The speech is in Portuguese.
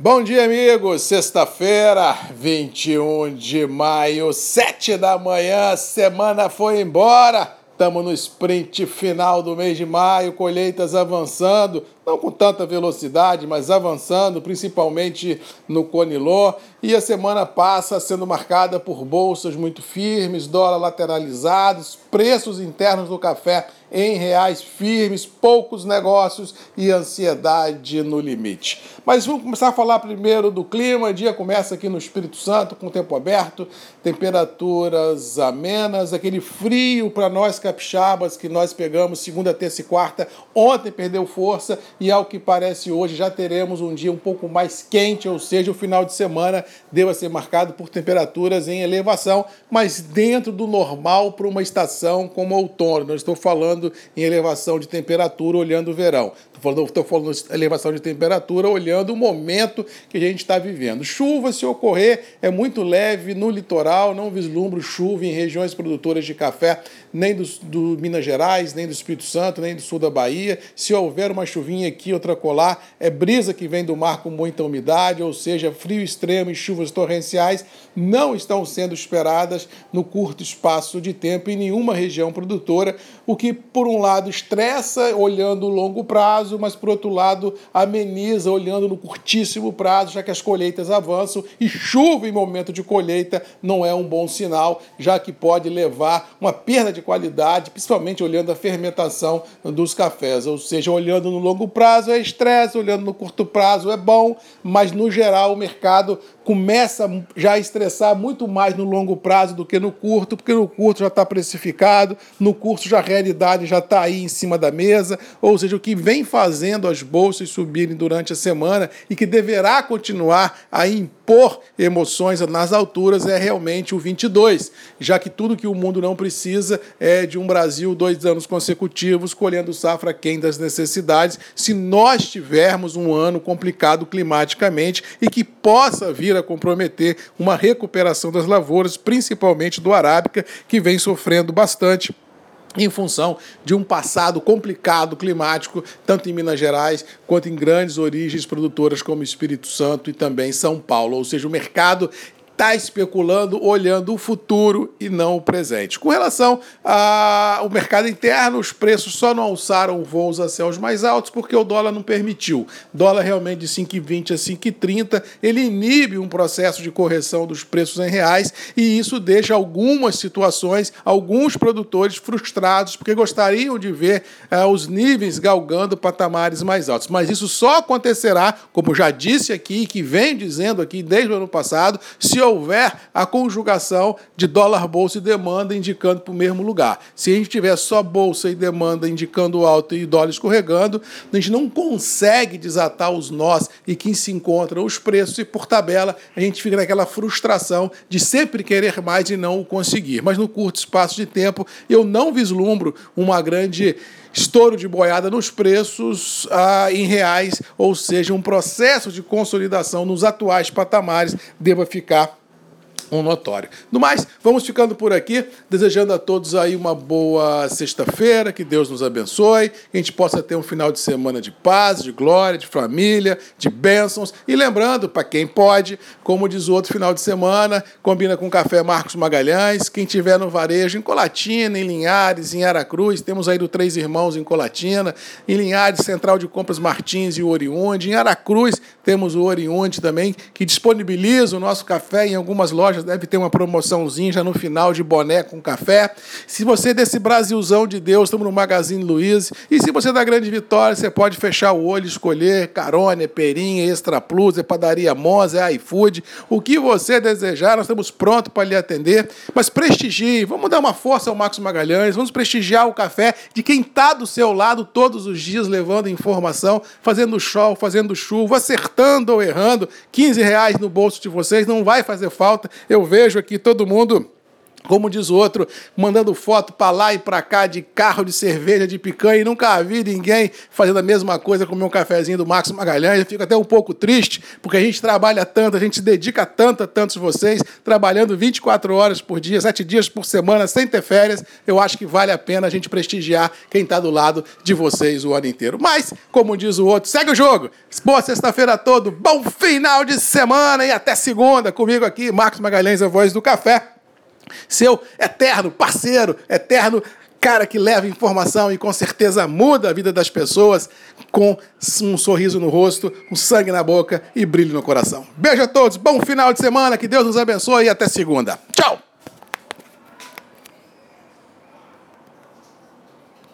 Bom dia, amigos. Sexta-feira, 21 de maio, 7 da manhã, semana foi embora. Estamos no sprint final do mês de maio, colheitas avançando, não com tanta velocidade, mas avançando, principalmente no Conilô. E a semana passa sendo marcada por bolsas muito firmes, dólar lateralizados, preços internos do café em reais firmes, poucos negócios e ansiedade no limite. Mas vamos começar a falar primeiro do clima. O dia começa aqui no Espírito Santo, com tempo aberto, temperaturas amenas, aquele frio para nós capixabas que nós pegamos segunda, terça e quarta. Ontem perdeu força e, ao que parece hoje, já teremos um dia um pouco mais quente, ou seja, o final de semana deva ser marcado por temperaturas em elevação, mas dentro do normal para uma estação como outono. Não estou falando em elevação de temperatura olhando o verão. Estou falando, estou falando elevação de temperatura olhando o momento que a gente está vivendo. Chuva, se ocorrer, é muito leve no litoral, não vislumbro chuva em regiões produtoras de café, nem do, do Minas Gerais, nem do Espírito Santo, nem do sul da Bahia. Se houver uma chuvinha aqui, outra colar, é brisa que vem do mar com muita umidade, ou seja, frio extremo e chuvas torrenciais não estão sendo esperadas no curto espaço de tempo em nenhuma região produtora, o que, por um lado, estressa olhando o longo prazo prazo, mas por outro lado ameniza olhando no curtíssimo prazo, já que as colheitas avançam e chuva em momento de colheita não é um bom sinal, já que pode levar uma perda de qualidade, principalmente olhando a fermentação dos cafés. Ou seja, olhando no longo prazo é estresse, olhando no curto prazo é bom, mas no geral o mercado começa já a estressar muito mais no longo prazo do que no curto, porque no curto já está precificado, no curto já a realidade já está aí em cima da mesa, ou seja, o que vem fazendo as bolsas subirem durante a semana e que deverá continuar a impor emoções nas alturas é realmente o 22, já que tudo que o mundo não precisa é de um Brasil dois anos consecutivos colhendo safra quem das necessidades, se nós tivermos um ano complicado climaticamente e que possa vir a comprometer uma recuperação das lavouras, principalmente do arábica, que vem sofrendo bastante em função de um passado complicado climático, tanto em Minas Gerais quanto em grandes origens produtoras como Espírito Santo e também São Paulo. Ou seja, o mercado está especulando olhando o futuro e não o presente. Com relação ao mercado interno, os preços só não alçaram voos a céus mais altos porque o dólar não permitiu. Dólar realmente de 5,20 a 5,30, ele inibe um processo de correção dos preços em reais e isso deixa algumas situações, alguns produtores frustrados porque gostariam de ver uh, os níveis galgando patamares mais altos. Mas isso só acontecerá, como já disse aqui, que venho dizendo aqui desde o ano passado, se houver a conjugação de dólar, bolsa e demanda indicando para o mesmo lugar. Se a gente tiver só bolsa e demanda indicando alto e dólar escorregando, a gente não consegue desatar os nós e que se encontram os preços e por tabela a gente fica naquela frustração de sempre querer mais e não o conseguir. Mas no curto espaço de tempo eu não vislumbro uma grande estouro de boiada nos preços ah, em reais, ou seja, um processo de consolidação nos atuais patamares deva ficar um notório. No mais, vamos ficando por aqui, desejando a todos aí uma boa sexta-feira, que Deus nos abençoe, que a gente possa ter um final de semana de paz, de glória, de família, de bênçãos. E lembrando, para quem pode, como diz o outro final de semana, combina com o Café Marcos Magalhães, quem tiver no varejo, em Colatina, em Linhares, em Aracruz, temos aí do Três Irmãos em Colatina, em Linhares, Central de Compras Martins e o Oriunde, em Aracruz temos o Oriunde também, que disponibiliza o nosso café em algumas lojas deve ter uma promoçãozinha já no final de boné com café. Se você é desse Brasilzão de Deus, estamos no Magazine Luiz. E se você é da Grande Vitória, você pode fechar o olho, escolher Carone, Perinha, Extra Plus, é Padaria Monza, é iFood. O que você desejar, nós estamos prontos para lhe atender. Mas prestigie, vamos dar uma força ao Marcos Magalhães, vamos prestigiar o café de quem está do seu lado todos os dias levando informação, fazendo show, fazendo chuva, acertando ou errando. 15 reais no bolso de vocês não vai fazer falta. Eu vejo aqui todo mundo como diz o outro, mandando foto para lá e para cá de carro de cerveja, de picanha, e nunca vi ninguém fazendo a mesma coisa com meu cafezinho do Max Magalhães. Eu fico até um pouco triste, porque a gente trabalha tanto, a gente se dedica tanto a tantos vocês, trabalhando 24 horas por dia, 7 dias por semana, sem ter férias. Eu acho que vale a pena a gente prestigiar quem está do lado de vocês o ano inteiro. Mas, como diz o outro, segue o jogo. Boa sexta-feira todo, bom final de semana e até segunda. Comigo aqui, Marcos Magalhães, a voz do café seu eterno parceiro, eterno cara que leva informação e com certeza muda a vida das pessoas com um sorriso no rosto, um sangue na boca e brilho no coração. Beijo a todos, bom final de semana, que Deus nos abençoe e até segunda.